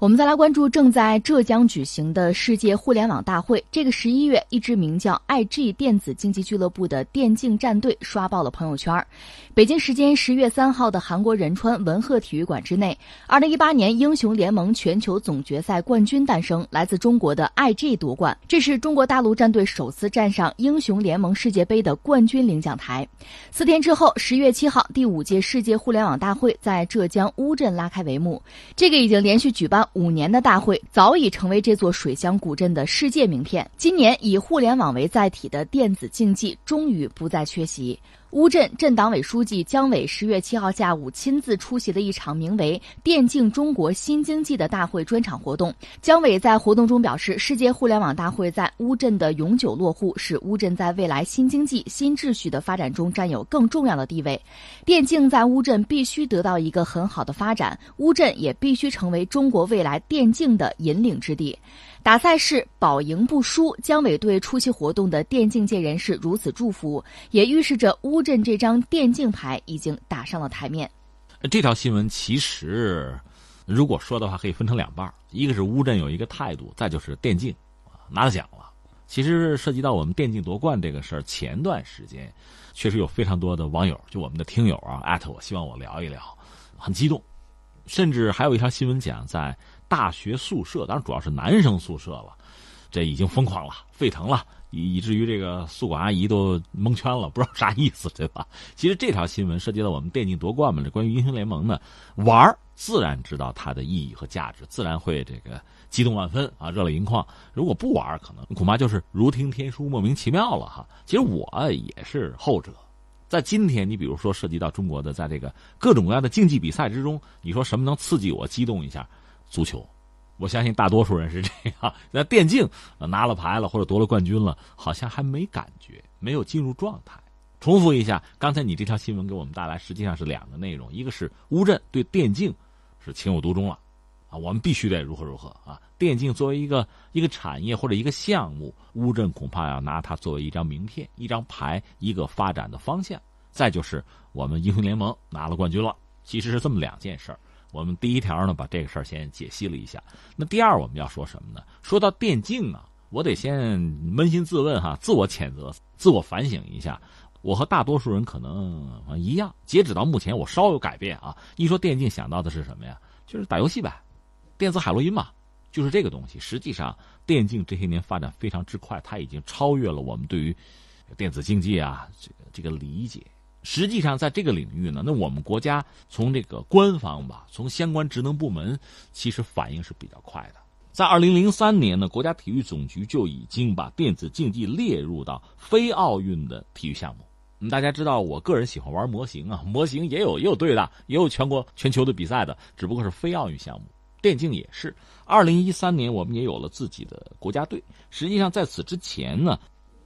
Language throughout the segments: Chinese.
我们再来关注正在浙江举行的世界互联网大会。这个十一月，一支名叫 IG 电子竞技俱乐部的电竞战队刷爆了朋友圈。北京时间十月三号的韩国仁川文鹤体育馆之内，二零一八年英雄联盟全球总决赛冠军诞生，来自中国的 IG 夺冠。这是中国大陆战队首次站上英雄联盟世界杯的冠军领奖台。四天之后，十月七号，第五届世界互联网大会在浙江乌镇拉开帷幕。这个已经连续举办。五年的大会早已成为这座水乡古镇的世界名片。今年以互联网为载体的电子竞技终于不再缺席。乌镇镇党委书记姜伟十月七号下午亲自出席了一场名为“电竞中国新经济”的大会专场活动。姜伟在活动中表示，世界互联网大会在乌镇的永久落户，使乌镇在未来新经济新秩序的发展中占有更重要的地位。电竞在乌镇必须得到一个很好的发展，乌镇也必须成为中国未未来电竞的引领之地。打赛事保赢不输，姜伟对出席活动的电竞界人士如此祝福，也预示着乌镇这张电竞牌已经打上了台面。这条新闻其实，如果说的话，可以分成两半一个是乌镇有一个态度，再就是电竞拿了奖了。其实涉及到我们电竞夺冠这个事儿，前段时间确实有非常多的网友，就我们的听友啊，艾特我，希望我聊一聊，很激动，甚至还有一条新闻讲在。大学宿舍，当然主要是男生宿舍了，这已经疯狂了，沸腾了，以以至于这个宿管阿姨都蒙圈了，不知道啥意思，对吧？其实这条新闻涉及到我们电竞夺冠嘛，这关于英雄联盟呢，玩自然知道它的意义和价值，自然会这个激动万分啊，热泪盈眶。如果不玩，可能恐怕就是如听天书，莫名其妙了哈。其实我也是后者，在今天，你比如说涉及到中国的，在这个各种各样的竞技比赛之中，你说什么能刺激我激动一下？足球，我相信大多数人是这样。那电竞拿了牌了或者夺了冠军了，好像还没感觉，没有进入状态。重复一下，刚才你这条新闻给我们带来实际上是两个内容：一个是乌镇对电竞是情有独钟了，啊，我们必须得如何如何啊！电竞作为一个一个产业或者一个项目，乌镇恐怕要拿它作为一张名片、一张牌、一个发展的方向。再就是我们英雄联盟拿了冠军了，其实是这么两件事儿。我们第一条呢，把这个事儿先解析了一下。那第二，我们要说什么呢？说到电竞啊，我得先扪心自问哈，自我谴责、自我反省一下。我和大多数人可能一样，截止到目前，我稍有改变啊。一说电竞，想到的是什么呀？就是打游戏呗，电子海洛因嘛，就是这个东西。实际上，电竞这些年发展非常之快，它已经超越了我们对于电子竞技啊这个这个理解。实际上，在这个领域呢，那我们国家从这个官方吧，从相关职能部门，其实反应是比较快的。在二零零三年呢，国家体育总局就已经把电子竞技列入到非奥运的体育项目。大家知道，我个人喜欢玩模型啊，模型也有也有队的，也有全国全球的比赛的，只不过是非奥运项目。电竞也是。二零一三年，我们也有了自己的国家队。实际上，在此之前呢，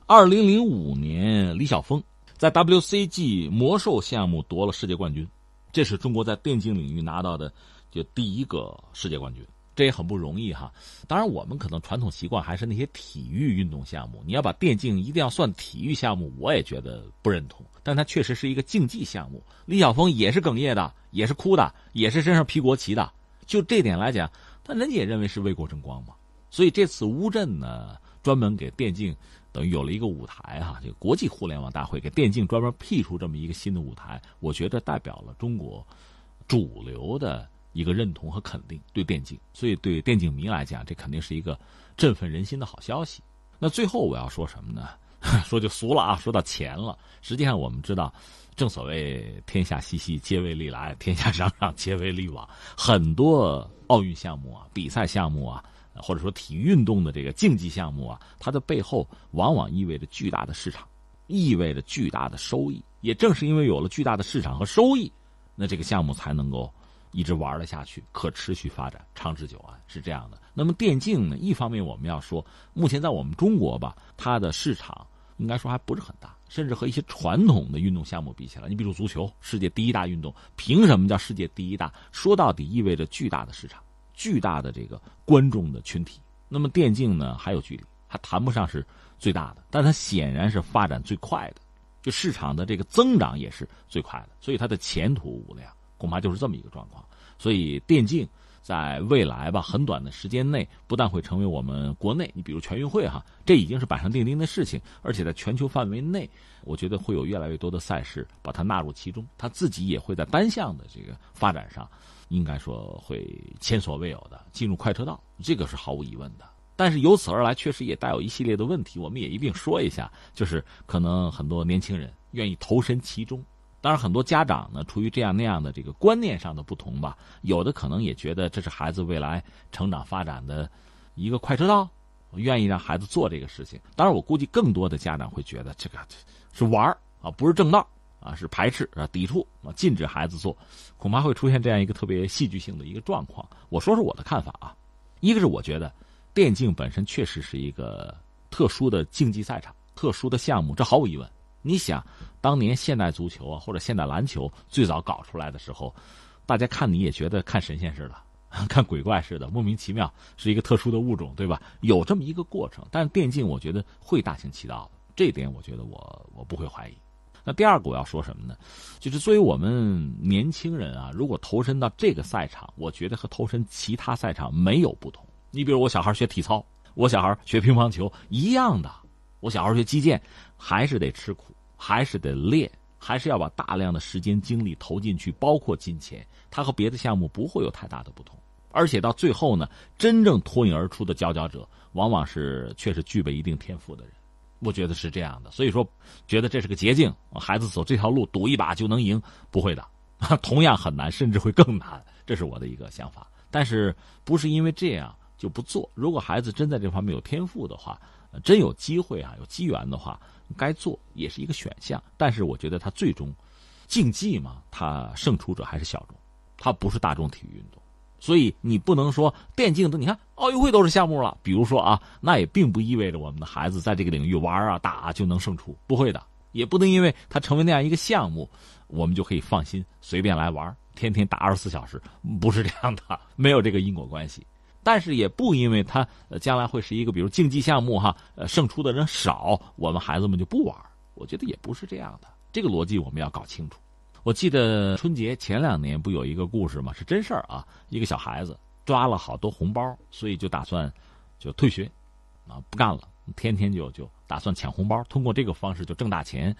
二零零五年，李晓峰。在 WCG 魔兽项目夺了世界冠军，这是中国在电竞领域拿到的就第一个世界冠军，这也很不容易哈。当然，我们可能传统习惯还是那些体育运动项目，你要把电竞一定要算体育项目，我也觉得不认同。但它确实是一个竞技项目。李晓峰也是哽咽的，也是哭的，也是身上披国旗的。就这点来讲，他人家也认为是为国争光嘛。所以这次乌镇呢，专门给电竞。等于有了一个舞台哈，这个国际互联网大会给电竞专门辟出这么一个新的舞台，我觉得代表了中国主流的一个认同和肯定对电竞，所以对电竞迷来讲，这肯定是一个振奋人心的好消息。那最后我要说什么呢？说就俗了啊，说到钱了。实际上我们知道，正所谓天下熙熙，皆为利来；天下攘攘，皆为利往。很多奥运项目啊，比赛项目啊。或者说体育运动的这个竞技项目啊，它的背后往往意味着巨大的市场，意味着巨大的收益。也正是因为有了巨大的市场和收益，那这个项目才能够一直玩了下去，可持续发展，长治久安，是这样的。那么电竞呢？一方面我们要说，目前在我们中国吧，它的市场应该说还不是很大，甚至和一些传统的运动项目比起来，你比如足球，世界第一大运动，凭什么叫世界第一大？说到底，意味着巨大的市场。巨大的这个观众的群体，那么电竞呢还有距离，还谈不上是最大的，但它显然是发展最快的，就市场的这个增长也是最快的，所以它的前途无量，恐怕就是这么一个状况。所以电竞在未来吧，很短的时间内，不但会成为我们国内，你比如全运会哈，这已经是板上钉钉的事情，而且在全球范围内，我觉得会有越来越多的赛事把它纳入其中，它自己也会在单项的这个发展上，应该说会前所未有的进入快车道，这个是毫无疑问的。但是由此而来，确实也带有一系列的问题，我们也一并说一下，就是可能很多年轻人愿意投身其中。当然，很多家长呢，出于这样那样的这个观念上的不同吧，有的可能也觉得这是孩子未来成长发展的一个快车道，愿意让孩子做这个事情。当然，我估计更多的家长会觉得这个是玩啊，不是正道啊，是排斥啊、抵触啊，禁止孩子做，恐怕会出现这样一个特别戏剧性的一个状况。我说说我的看法啊，一个是我觉得电竞本身确实是一个特殊的竞技赛场、特殊的项目，这毫无疑问。你想，当年现代足球啊，或者现代篮球最早搞出来的时候，大家看你也觉得看神仙似的，看鬼怪似的，莫名其妙，是一个特殊的物种，对吧？有这么一个过程。但是电竞，我觉得会大行其道的，这点我觉得我我不会怀疑。那第二个我要说什么呢？就是作为我们年轻人啊，如果投身到这个赛场，我觉得和投身其他赛场没有不同。你比如我小孩学体操，我小孩学乒乓球一样的，我小孩学击剑还是得吃苦。还是得练，还是要把大量的时间精力投进去，包括金钱。它和别的项目不会有太大的不同，而且到最后呢，真正脱颖而出的佼佼者，往往是确实具备一定天赋的人。我觉得是这样的，所以说，觉得这是个捷径，孩子走这条路赌一把就能赢，不会的，同样很难，甚至会更难。这是我的一个想法。但是不是因为这样就不做？如果孩子真在这方面有天赋的话，真有机会啊，有机缘的话。该做也是一个选项，但是我觉得它最终，竞技嘛，它胜出者还是小众，它不是大众体育运动，所以你不能说电竞的，你看奥运会都是项目了，比如说啊，那也并不意味着我们的孩子在这个领域玩啊打就能胜出，不会的，也不能因为他成为那样一个项目，我们就可以放心随便来玩，天天打二十四小时，不是这样的，没有这个因果关系。但是也不因为他将来会是一个比如竞技项目哈，呃，胜出的人少，我们孩子们就不玩。我觉得也不是这样的，这个逻辑我们要搞清楚。我记得春节前两年不有一个故事吗？是真事儿啊，一个小孩子抓了好多红包，所以就打算就退学，啊，不干了，天天就就打算抢红包，通过这个方式就挣大钱。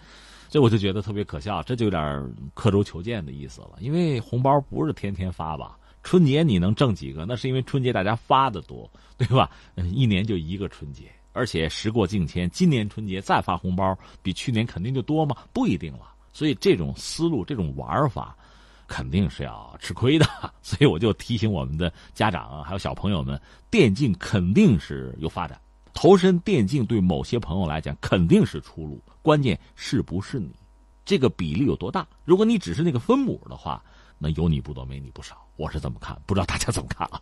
这我就觉得特别可笑，这就有点刻舟求剑的意思了，因为红包不是天天发吧。春节你能挣几个？那是因为春节大家发的多，对吧？一年就一个春节，而且时过境迁，今年春节再发红包，比去年肯定就多吗？不一定了。所以这种思路、这种玩法，肯定是要吃亏的。所以我就提醒我们的家长还有小朋友们，电竞肯定是有发展，投身电竞对某些朋友来讲肯定是出路。关键是不是你，这个比例有多大？如果你只是那个分母的话。那有你不多，没你不少，我是怎么看，不知道大家怎么看啊？